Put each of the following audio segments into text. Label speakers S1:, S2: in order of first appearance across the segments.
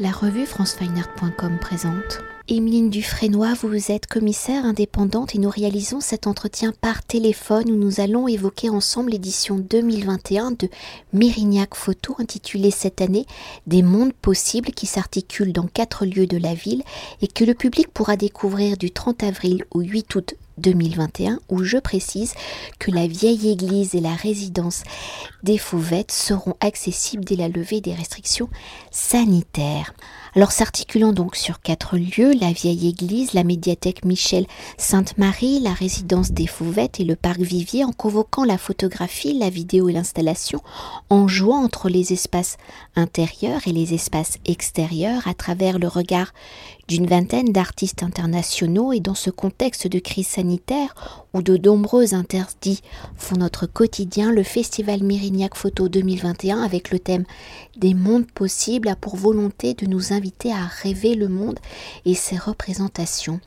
S1: La revue francefineart.com présente. Emeline Dufresnoy, vous êtes commissaire indépendante et nous réalisons cet entretien par téléphone où nous allons évoquer ensemble l'édition 2021 de Mérignac Photo intitulée cette année Des mondes possibles qui s'articulent dans quatre lieux de la ville et que le public pourra découvrir du 30 avril au 8 août 2021 où je précise que la vieille église et la résidence des Fauvettes seront accessibles dès la levée des restrictions sanitaires. Alors s'articulant donc sur quatre lieux, la vieille église, la médiathèque Michel Sainte-Marie, la résidence des Fauvettes et le parc Vivier, en convoquant la photographie, la vidéo et l'installation, en jouant entre les espaces intérieurs et les espaces extérieurs à travers le regard d'une vingtaine d'artistes internationaux et dans ce contexte de crise sanitaire où de nombreux interdits font notre quotidien, le Festival Mérignac Photo 2021 avec le thème des mondes possibles a pour volonté de nous inviter à rêver le monde et ses représentations.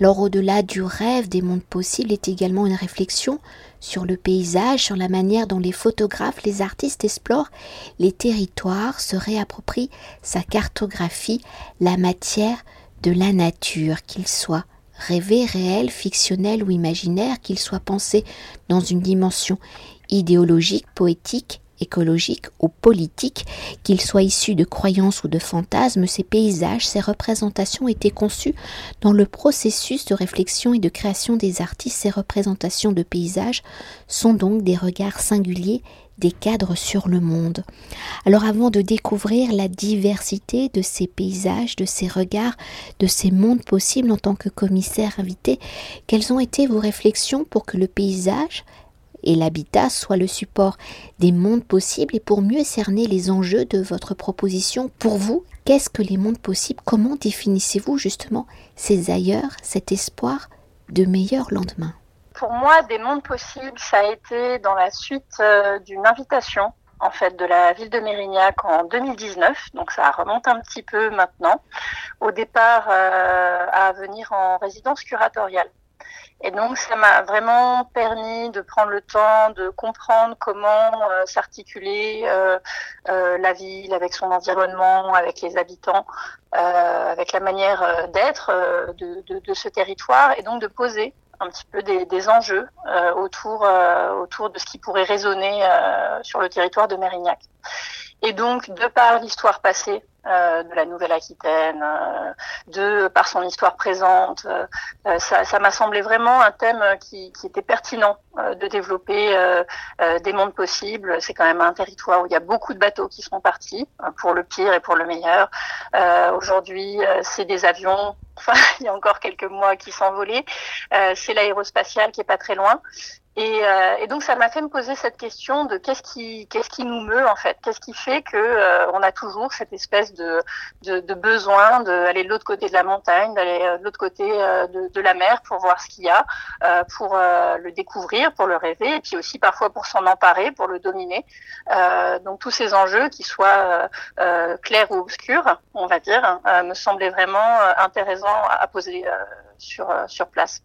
S1: Alors au-delà du rêve des mondes possibles est également une réflexion sur le paysage, sur la manière dont les photographes, les artistes explorent les territoires, se réapproprient sa cartographie, la matière de la nature, qu'il soit rêvé, réel, fictionnel ou imaginaire, qu'il soit pensé dans une dimension idéologique, poétique, écologique ou politique, qu'il soit issu de croyances ou de fantasmes, ces paysages, ces représentations étaient conçus dans le processus de réflexion et de création des artistes. Ces représentations de paysages sont donc des regards singuliers des cadres sur le monde. Alors avant de découvrir la diversité de ces paysages, de ces regards, de ces mondes possibles en tant que commissaire invité, quelles ont été vos réflexions pour que le paysage et l'habitat soient le support des mondes possibles et pour mieux cerner les enjeux de votre proposition pour vous? Qu'est-ce que les mondes possibles? Comment définissez-vous justement ces ailleurs, cet espoir de meilleurs lendemains
S2: pour moi, des mondes possibles, ça a été dans la suite euh, d'une invitation en fait de la ville de Mérignac en 2019, donc ça remonte un petit peu maintenant, au départ euh, à venir en résidence curatoriale. Et donc ça m'a vraiment permis de prendre le temps de comprendre comment euh, s'articuler la ville avec son environnement, avec les habitants, avec la manière d'être de, ce territoire, et donc de poser un petit peu des, enjeux euh, autour, euh, autour de ce qui pourrait résonner euh, sur le territoire de Mérignac. Et donc, de par l'histoire passée de la Nouvelle-Aquitaine, euh, de par son histoire présente, euh, ça m'a semblé vraiment un thème qui, qui était pertinent de développer des mondes possibles. C'est quand même un territoire où il y a beaucoup de bateaux qui sont partis, pour le pire et pour le meilleur. Aujourd'hui, c'est des avions. Enfin, il y a encore quelques mois qui s'envolaient. c'est l'aérospatial qui est pas très loin. Et, euh, et, donc ça m'a fait me poser cette question de qu'est-ce qui qu'est-ce qui nous meut en fait, qu'est-ce qui fait que euh, on a toujours cette espèce de de, de besoin d'aller de l'autre côté de la montagne, d'aller euh, de l'autre côté de, de, la mer pour voir ce qu'il y a, pour le découvrir, pour le rêver, et puis aussi parfois pour s'en emparer, pour le dominer. donc tous ces enjeux, qui soient clairs ou obscurs, on va dire, me semblaient vraiment intéressants à poser sur sur place.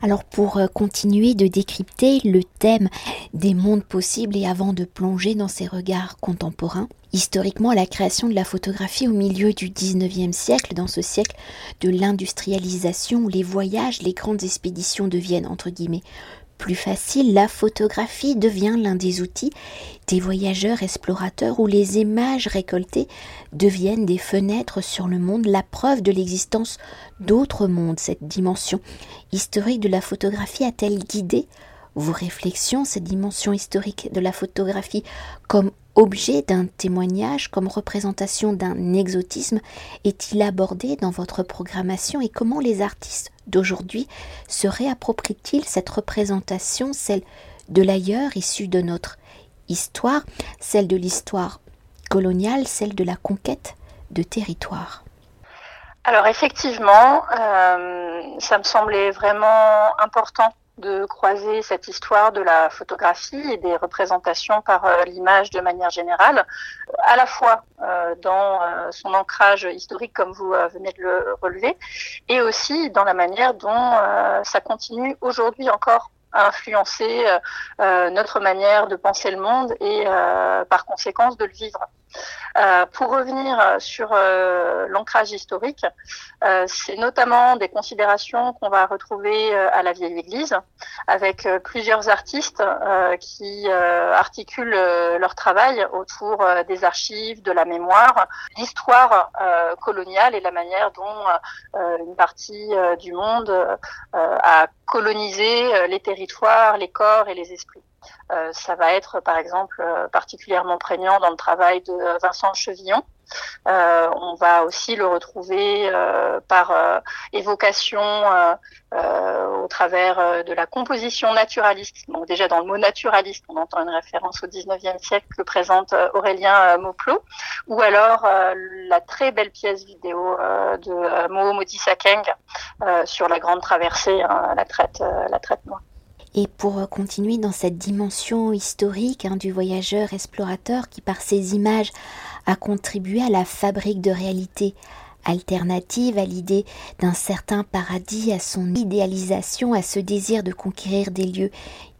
S1: Alors pour euh, continuer de décrypter le thème des mondes possibles et avant de plonger dans ces regards contemporains, historiquement la création de la photographie au milieu du 19e siècle, dans ce siècle de l'industrialisation où les voyages, les grandes expéditions deviennent entre guillemets plus facile, la photographie devient l'un des outils des voyageurs explorateurs où les images récoltées deviennent des fenêtres sur le monde, la preuve de l'existence d'autres mondes. Cette dimension historique de la photographie a-t-elle guidé vos réflexions, cette dimension historique de la photographie comme objet d'un témoignage, comme représentation d'un exotisme, est-il abordé dans votre programmation et comment les artistes d'aujourd'hui se réapproprient-ils cette représentation, celle de l'ailleurs issue de notre histoire, celle de l'histoire coloniale, celle de la conquête de territoire
S2: alors effectivement, euh, ça me semblait vraiment important de croiser cette histoire de la photographie et des représentations par euh, l'image de manière générale, à la fois euh, dans euh, son ancrage historique comme vous venez de le relever, et aussi dans la manière dont ça continue aujourd'hui encore à influencer notre manière de penser le monde et par conséquence de le vivre. Pour revenir sur l'ancrage historique, c'est notamment des considérations qu'on va retrouver à la vieille église, avec plusieurs artistes qui articulent leur travail autour des archives, de la mémoire, l'histoire coloniale et la manière dont une partie du monde a colonisé les territoires, les corps et les esprits. Euh, ça va être par exemple euh, particulièrement prégnant dans le travail de Vincent Chevillon. Euh, on va aussi le retrouver par évocation au travers de la composition naturaliste. Donc déjà dans le mot naturaliste, on entend une référence au 19e siècle que présente Aurélien Mauplot, ou alors la très belle pièce vidéo de Mo Sakeng sur la grande traversée, hein, la traite, la traite noire.
S1: Et pour continuer dans cette dimension historique hein, du voyageur explorateur qui par ses images a contribué à la fabrique de réalité alternative, à l'idée d'un certain paradis, à son idéalisation, à ce désir de conquérir des lieux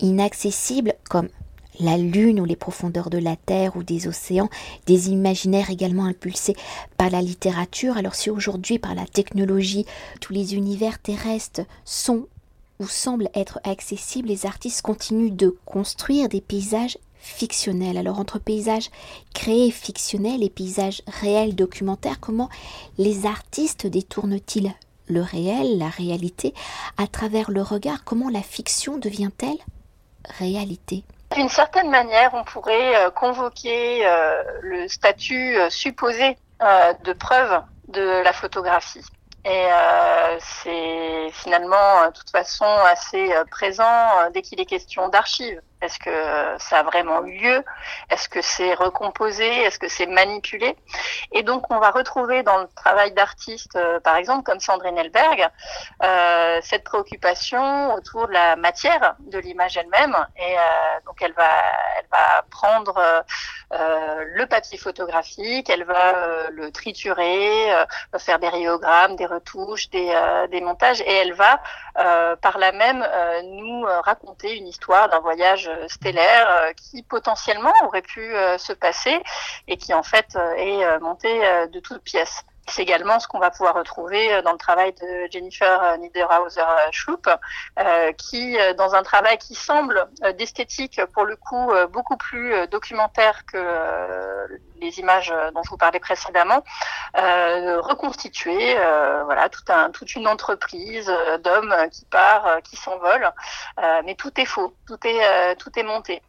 S1: inaccessibles comme la Lune ou les profondeurs de la Terre ou des océans, des imaginaires également impulsés par la littérature. Alors si aujourd'hui par la technologie tous les univers terrestres sont ou semblent être accessibles, les artistes continuent de construire des paysages fictionnels. Alors entre paysages créés fictionnels et paysages réels documentaires, comment les artistes détournent-ils le réel, la réalité, à travers le regard? Comment la fiction devient-elle réalité?
S2: D'une certaine manière, on pourrait euh, convoquer euh, le statut euh, supposé de preuve de la photographie. Et euh, c'est finalement, de toute façon, assez euh, présent euh, dès qu'il est question d'archives. Est-ce que ça a vraiment eu lieu? Est-ce que c'est recomposé? Est-ce que c'est manipulé? Et donc, on va retrouver dans le travail d'artistes, euh, par exemple, comme Sandrine Elberg, euh, cette préoccupation autour de la matière de l'image elle-même. Et euh, donc, elle va, elle va prendre le papier photographique, elle va le triturer, faire des rayogrammes, des retouches, des, des montages, et elle va, par là même, nous raconter une histoire d'un voyage euh, stellaire euh, qui potentiellement aurait pu euh, se passer et qui en fait est monté de toutes pièces. C'est également ce qu'on va pouvoir retrouver dans le travail de Jennifer Niederhauser-Schlupp, qui, dans un travail qui semble d'esthétique, pour le coup, beaucoup plus documentaire que les images dont je vous parlais précédemment, reconstituer voilà, tout un, toute une entreprise d'hommes qui part, qui s'envolent, mais tout est faux, tout est, tout est monté.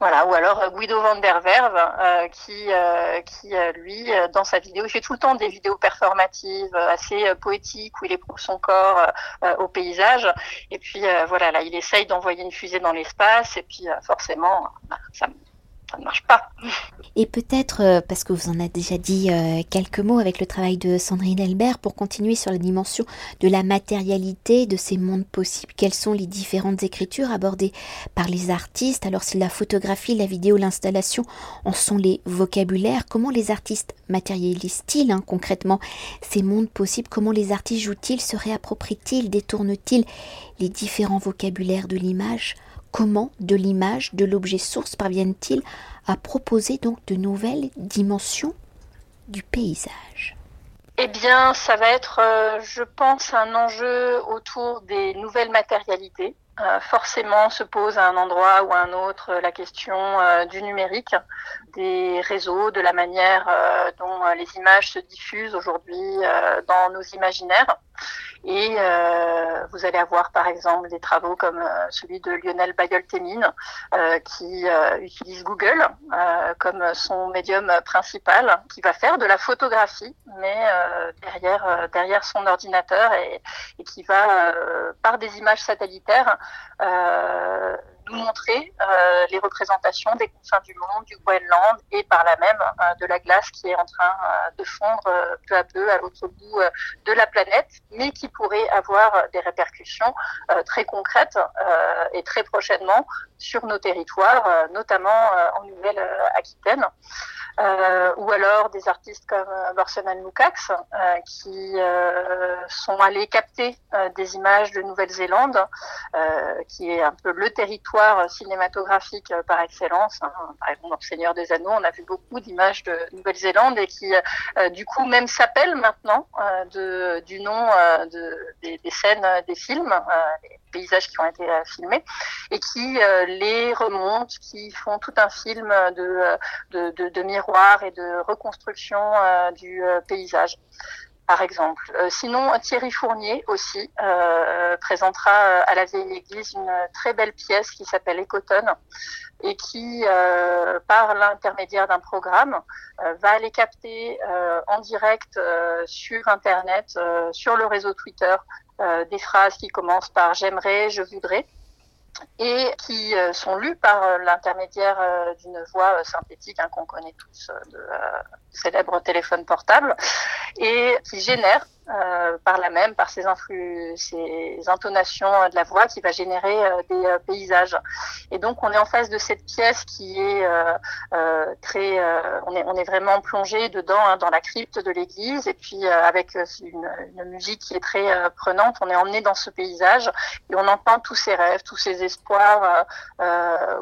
S2: Voilà, ou alors euh, Guido van der Verve, euh, qui, euh, qui lui, dans sa vidéo, il fait tout le temps des vidéos performatives assez poétiques où il éprouve son corps au paysage. Et puis voilà, là, il essaye d'envoyer une fusée dans l'espace, et puis forcément, bah, ça,
S1: Et peut-être, euh, parce que vous en avez déjà dit euh, quelques mots avec le travail de Sandrine Elbert, pour continuer sur la dimension de la matérialité de ces mondes possibles, quelles sont les différentes écritures abordées par les artistes? Alors si la photographie, la vidéo, l'installation en sont les vocabulaires, comment les artistes matérialisent-ils hein, concrètement ces mondes possibles? Comment les artistes jouent-ils, se réapproprient-ils, détournent-ils les différents vocabulaires de l'image? Comment de l'image, de l'objet source parviennent-ils à proposer donc de nouvelles dimensions du paysage?
S2: Eh bien, ça va être, euh, je pense, un enjeu autour des nouvelles matérialités. Euh, forcément se pose à un endroit ou à un autre la question euh, du numérique, des réseaux, de la manière dont les images se diffusent aujourd'hui dans nos imaginaires. Et euh, vous allez avoir par exemple des travaux comme euh, celui de Lionel Bayol-Témine euh, qui utilise Google comme son médium principal, qui va faire de la photographie, mais derrière, derrière son ordinateur et, et qui va, par des images satellitaires, nous montrer euh, les représentations des confins du monde, du Groenland et par là même euh, de la glace qui est en train euh, de fondre peu à peu à l'autre bout de la planète, mais qui pourrait avoir des répercussions très concrètes et très prochainement sur nos territoires, notamment en Nouvelle-Aquitaine. Ou alors des artistes comme Barcelone Lukacs qui sont allés capter des images de Nouvelle-Zélande, qui est un peu le territoire cinématographique par excellence. Hein. Par exemple, dans Seigneur des Anneaux, on a vu beaucoup d'images de Nouvelle-Zélande et qui, du coup, même s'appellent maintenant de, du nom de, des, des, scènes des films, les paysages qui ont été filmés, et qui les remontent, qui font tout un film de, de, de, de miroir et de reconstruction du paysage par exemple. Euh, sinon, Thierry Fournier aussi euh, présentera euh, à la Vieille Église une très belle pièce qui s'appelle Ecotone et qui, euh, par l'intermédiaire d'un programme, va aller capter en direct sur Internet, sur le réseau Twitter, des phrases qui commencent par j'aimerais, je voudrais et qui euh, sont lus par euh, l'intermédiaire euh, d'une voix synthétique hein, qu'on connaît tous de célèbre téléphone portable et qui génère euh, par la même, par ces, influx, ces intonations de la voix qui va générer euh, des euh, paysages. Et donc on est en face de cette pièce qui est très, on est on est vraiment plongé dedans hein, dans la crypte de l'église et puis avec une, une, musique qui est très prenante, on est emmené dans ce paysage et on entend tous ses rêves, tous ses espoirs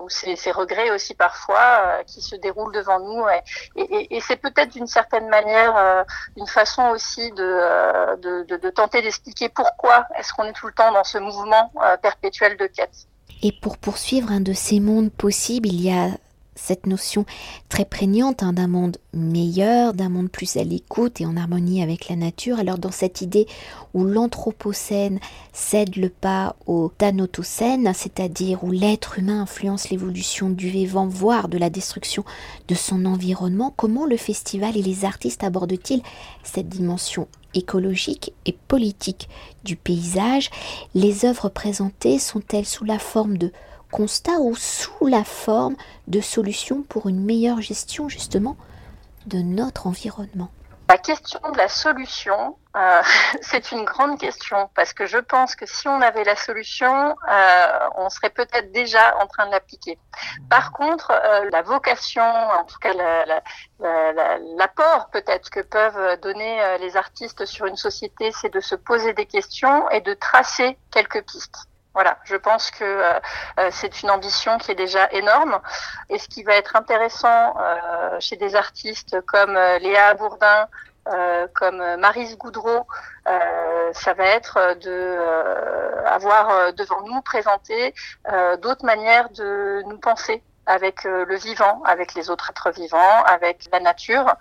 S2: ou ses, ses, regrets aussi parfois qui se déroulent devant nous et, et, et c'est peut-être d'une certaine manière une façon aussi de de, tenter d'expliquer pourquoi est-ce qu'on est tout le temps dans ce mouvement euh, perpétuel de quête.
S1: Et pour poursuivre un de ces mondes possibles, il y a cette notion très prégnante hein, d'un monde meilleur, d'un monde plus à l'écoute et en harmonie avec la nature. Alors dans cette idée où l'anthropocène cède le pas au thanatocène, c'est-à-dire où l'être humain influence l'évolution du vivant, voire de la destruction de son environnement, comment le festival et les artistes abordent-ils cette dimension écologique et politique du paysage. Les œuvres présentées sont-elles sous la forme de constat ou sous la forme de solutions pour une meilleure gestion justement de notre environnement?
S2: La question de la solution, euh, c'est une grande question parce que je pense que si on avait la solution, euh, on serait peut-être déjà en train de l'appliquer. Par contre, euh, la vocation, en tout cas l'apport peut-être que peuvent donner les artistes sur une société, c'est de se poser des questions et de tracer quelques pistes. Voilà, je pense que euh, euh, c'est une ambition qui est déjà énorme. Et ce qui va être intéressant euh, chez des artistes comme Léa Bourdin, comme Marise Goudreau, ça va être de avoir devant nous présenter d'autres manières de nous penser avec le vivant, avec les autres êtres vivants, avec la nature.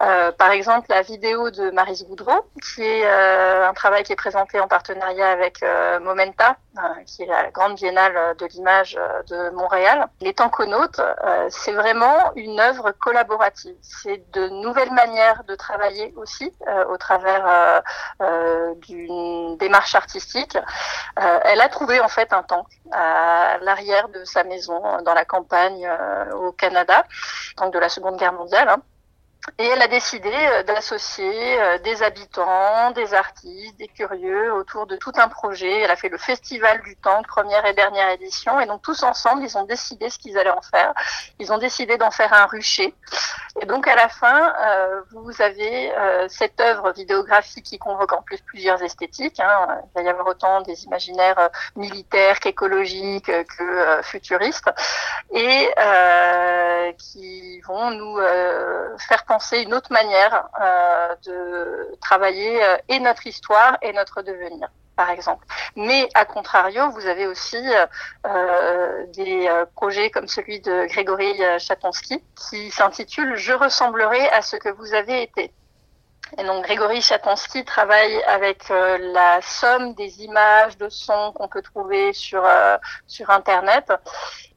S2: Euh, par exemple, la vidéo de Marise Goudreau, qui est euh, un travail qui est présenté en partenariat avec euh, Momenta, qui est la grande biennale de l'image de Montréal. Les Tanconautes, c'est vraiment une œuvre collaborative. C'est de nouvelles manières de travailler aussi au travers d'une démarche artistique. elle a trouvé en fait un tank à l'arrière de sa maison dans la campagne au Canada, donc de la Seconde Guerre mondiale. Hein. Et elle a décidé euh, d'associer euh, des habitants, des artistes, des curieux autour de tout un projet. Elle a fait le Festival du Temps, première et dernière édition. Et donc tous ensemble, ils ont décidé ce qu'ils allaient en faire. Ils ont décidé d'en faire un rucher. Et donc à la fin, euh, vous avez cette œuvre vidéographique qui convoque en plus plusieurs esthétiques. Hein. Il va y avoir autant des imaginaires militaires qu'écologiques que futuristes. Et qui vont nous faire penser une autre manière euh, de travailler euh, et notre histoire et notre devenir par exemple. Mais à contrario, vous avez aussi euh, des projets comme celui de Grégory Chatonsky qui s'intitule Je ressemblerai à ce que vous avez été. Et donc Grégory Chatonsky travaille avec la somme des images, de sons qu'on peut trouver sur sur Internet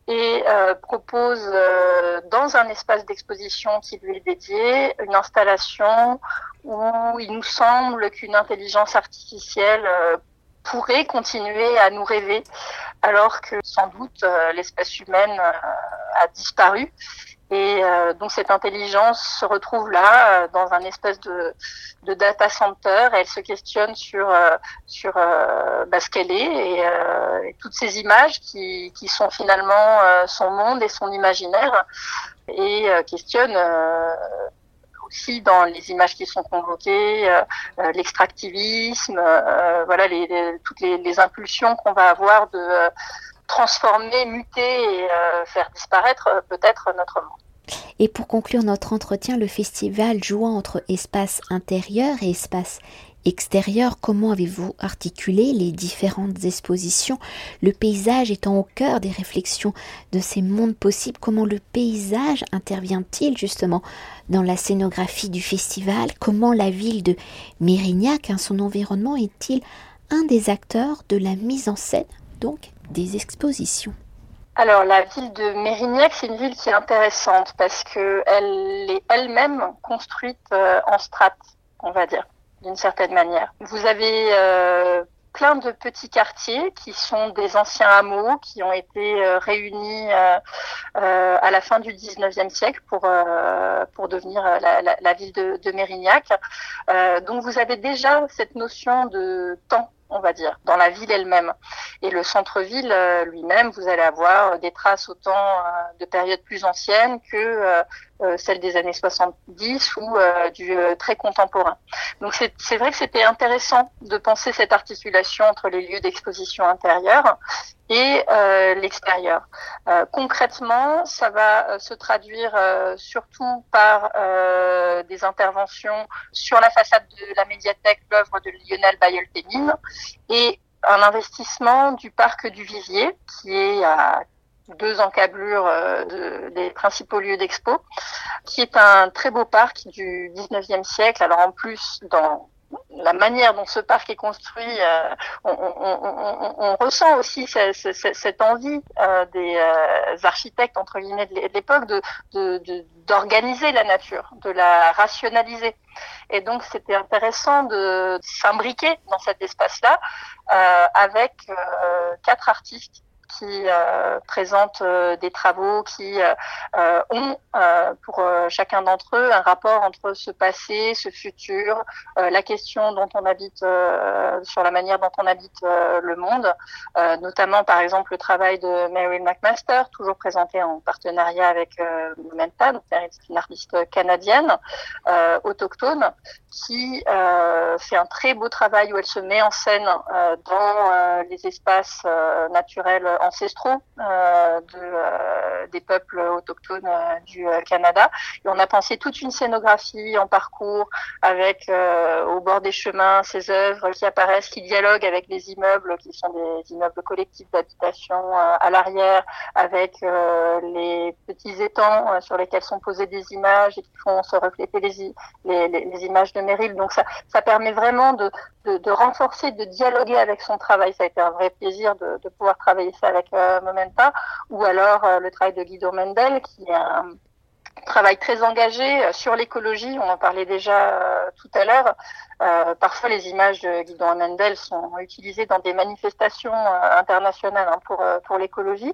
S2: et euh, propose euh, dans un espace d'exposition qui lui est dédié une installation où il nous semble qu'une intelligence artificielle euh, pourrait continuer à nous rêver alors que sans doute l'espèce humaine a disparu et euh, donc cette intelligence se retrouve là euh, dans un espèce de, de, data center. elle se questionne sur euh, sur bah, ce qu'elle est et, et, toutes ces images qui, qui sont finalement son monde et son imaginaire. et questionne aussi dans les images qui sont convoquées, l'extractivisme, voilà les, toutes les, les impulsions qu'on va avoir de transformer, muter et faire disparaître peut-être notre monde.
S1: Et pour conclure notre entretien, le festival jouant entre espace intérieur et espace extérieur, comment avez-vous articulé les différentes expositions Le paysage étant au cœur des réflexions de ces mondes possibles, comment le paysage intervient-il justement dans la scénographie du festival Comment la ville de Mérignac, hein, son environnement, est-il un des acteurs de la mise en scène, donc des expositions
S2: alors la ville de Mérignac, c'est une ville qui est intéressante parce qu'elle est elle-même construite euh, en strates, on va dire, d'une certaine manière. Vous avez euh, plein de petits quartiers qui sont des anciens hameaux qui ont été euh, réunis à la fin du 19e siècle pour, pour devenir la, ville de, de Mérignac. donc vous avez déjà cette notion de temps on va dire, dans la ville elle-même. Et le centre-ville euh, lui-même, vous allez avoir des traces autant euh, de périodes plus anciennes que euh, celles des années 70 ou du très contemporain. Donc c'est vrai que c'était intéressant de penser cette articulation entre les lieux d'exposition intérieure et l'extérieur. concrètement, ça va se traduire surtout par des interventions sur la façade de la médiathèque, l'œuvre de Lionel Bayol-Témine, et un investissement du parc du Vivier, qui est à deux encablures euh, des principaux lieux d'expo, qui est un très beau parc du 19e siècle. Alors en plus, dans la manière dont ce parc est construit, euh, on, ressent aussi cette, envie euh, des architectes entre guillemets de l'époque d'organiser la nature, de la rationaliser. Et donc c'était intéressant de s'imbriquer dans cet espace-là avec quatre artistes qui euh, présentent euh, des travaux qui euh, ont pour chacun d'entre eux un rapport entre ce passé, ce futur, la question dont on habite, sur la manière dont on habite le monde, notamment par exemple le travail de Mary McMaster, toujours présenté en partenariat avec Momenta, donc une artiste canadienne autochtone qui fait un très beau travail où elle se met en scène dans les espaces naturels ancestraux euh, euh, des peuples autochtones euh, du Canada. On a pensé toute une scénographie en parcours avec au bord des chemins ces œuvres qui apparaissent, qui dialoguent avec les immeubles qui sont des immeubles collectifs d'habitation à l'arrière, avec les petits étangs sur lesquels sont posées des images et qui font se refléter les, images de Meryl. Donc ça, ça permet vraiment de, renforcer, de dialoguer avec son travail. Ça a été un vrai plaisir de pouvoir travailler ça avec euh, Momenta, ou alors euh, le travail de Guido Mendel, qui est travail très engagé euh, sur l'écologie. On en parlait déjà tout à l'heure. parfois, les images de Guido Mendel sont utilisées dans des manifestations internationales hein, pour pour l'écologie.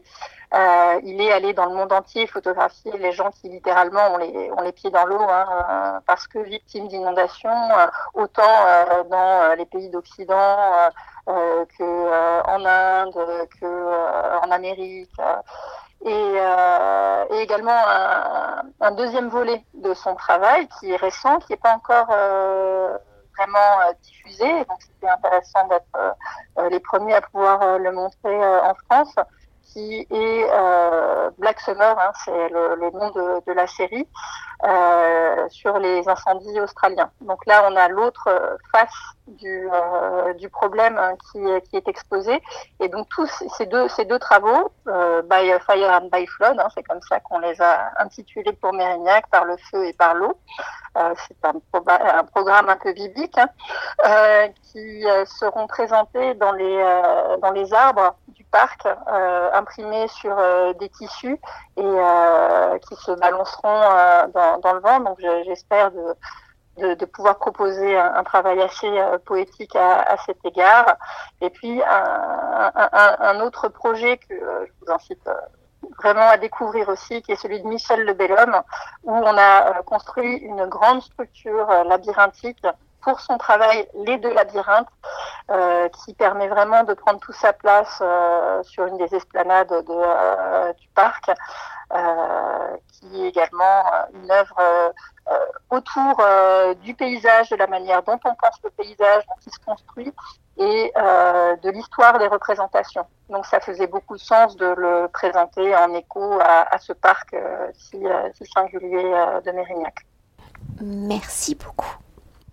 S2: il est allé dans le monde entier photographier les gens qui littéralement ont les ont les pieds dans l'eau hein, parce que victimes d'inondations, autant dans les pays d'Occident euh, que euh, en Inde, que euh, en Amérique. Et, et, également un, un, deuxième volet de son travail qui est récent, qui n'est pas encore vraiment diffusé. Donc c'était intéressant d'être les premiers à pouvoir le montrer en France qui est euh, Black Summer, hein, c'est le, nom de, la série, euh, sur les incendies australiens. Donc là, on a l'autre face du, euh, problème qui, est exposé. Et donc tous ces deux, travaux, By Fire and By Flood, hein, c'est comme ça qu'on les a intitulés pour Mérignac, par le feu et par l'eau. C'est un, programme un peu biblique hein, qui seront présentés dans les, dans les arbres du parc, imprimés sur des tissus et qui se balanceront dans, le vent. Donc j'espère de pouvoir proposer un, travail assez euh, poétique à, cet égard. Et puis un, autre projet que euh, je vous incite euh, vraiment à découvrir aussi, qui est celui de Michel Le Bellhomme, où on a construit une grande structure labyrinthique pour son travail Les deux labyrinthes, euh, qui permet vraiment de prendre toute sa place euh, sur une des esplanades de, euh, du parc, qui est également une œuvre autour du paysage, de la manière dont on pense le paysage, dont il se construit, et de l'histoire des représentations. Donc ça faisait beaucoup de sens de le présenter en écho à, ce parc si, singulier de Mérignac.
S1: Merci beaucoup.